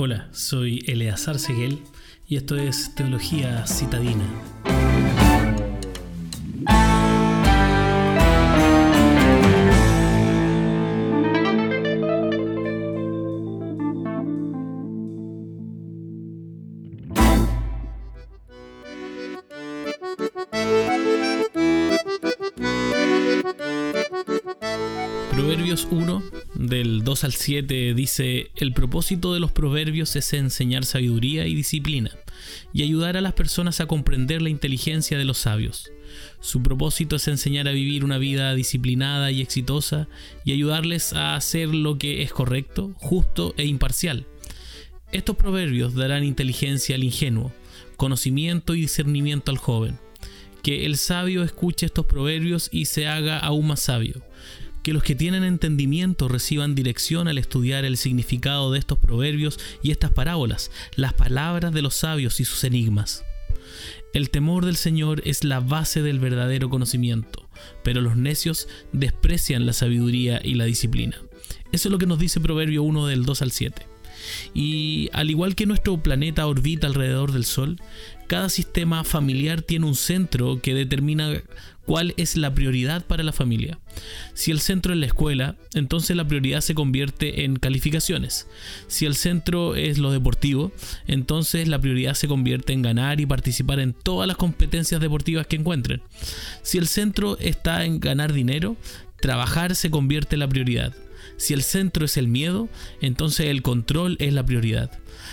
Hola, soy Eleazar Seguel y esto es Teología Citadina. Proverbios 1, del 2 al 7, dice, el propósito de los proverbios es enseñar sabiduría y disciplina, y ayudar a las personas a comprender la inteligencia de los sabios. Su propósito es enseñar a vivir una vida disciplinada y exitosa, y ayudarles a hacer lo que es correcto, justo e imparcial. Estos proverbios darán inteligencia al ingenuo, conocimiento y discernimiento al joven. Que el sabio escuche estos proverbios y se haga aún más sabio que los que tienen entendimiento reciban dirección al estudiar el significado de estos proverbios y estas parábolas, las palabras de los sabios y sus enigmas. El temor del Señor es la base del verdadero conocimiento, pero los necios desprecian la sabiduría y la disciplina. Eso es lo que nos dice Proverbio 1 del 2 al 7. Y al igual que nuestro planeta orbita alrededor del Sol, cada sistema familiar tiene un centro que determina cuál es la prioridad para la familia. Si el centro es la escuela, entonces la prioridad se convierte en calificaciones. Si el centro es lo deportivo, entonces la prioridad se convierte en ganar y participar en todas las competencias deportivas que encuentren. Si el centro está en ganar dinero, trabajar se convierte en la prioridad. Si el centro es el miedo, entonces el control es la prioridad.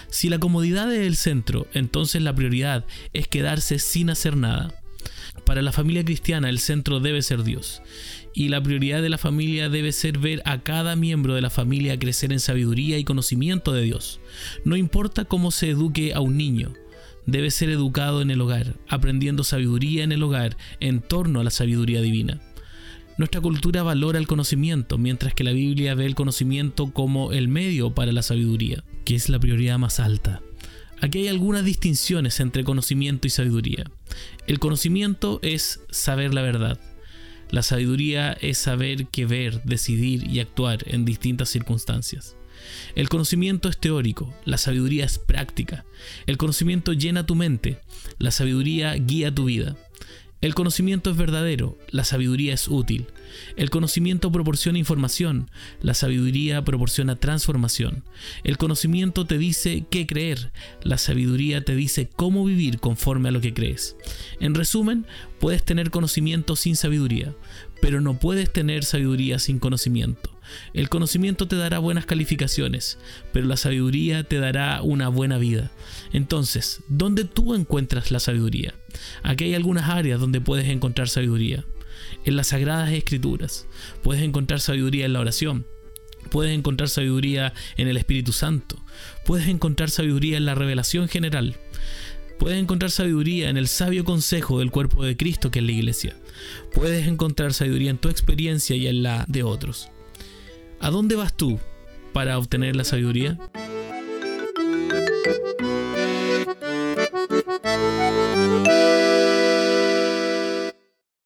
Si la comodidad es el centro, entonces la prioridad es quedarse sin hacer nada. Para la familia cristiana el centro debe ser Dios. Y la prioridad de la familia debe ser ver a cada miembro de la familia crecer en sabiduría y conocimiento de Dios. No importa cómo se eduque a un niño, debe ser educado en el hogar, aprendiendo sabiduría en el hogar en torno a la sabiduría divina. Nuestra cultura valora el conocimiento, mientras que la Biblia ve el conocimiento como el medio para la sabiduría, que es la prioridad más alta. Aquí hay algunas distinciones entre conocimiento y sabiduría. El conocimiento es saber la verdad. La sabiduría es saber qué ver, decidir y actuar en distintas circunstancias. El conocimiento es teórico, la sabiduría es práctica. El conocimiento llena tu mente, la sabiduría guía tu vida. El conocimiento es verdadero, la sabiduría es útil. El conocimiento proporciona información, la sabiduría proporciona transformación. El conocimiento te dice qué creer, la sabiduría te dice cómo vivir conforme a lo que crees. En resumen, puedes tener conocimiento sin sabiduría, pero no puedes tener sabiduría sin conocimiento. El conocimiento te dará buenas calificaciones, pero la sabiduría te dará una buena vida. Entonces, ¿dónde tú encuentras la sabiduría? Aquí hay algunas áreas donde puedes encontrar sabiduría. En las sagradas escrituras. Puedes encontrar sabiduría en la oración. Puedes encontrar sabiduría en el Espíritu Santo. Puedes encontrar sabiduría en la revelación general. Puedes encontrar sabiduría en el sabio consejo del cuerpo de Cristo que es la iglesia. Puedes encontrar sabiduría en tu experiencia y en la de otros. ¿A dónde vas tú para obtener la sabiduría?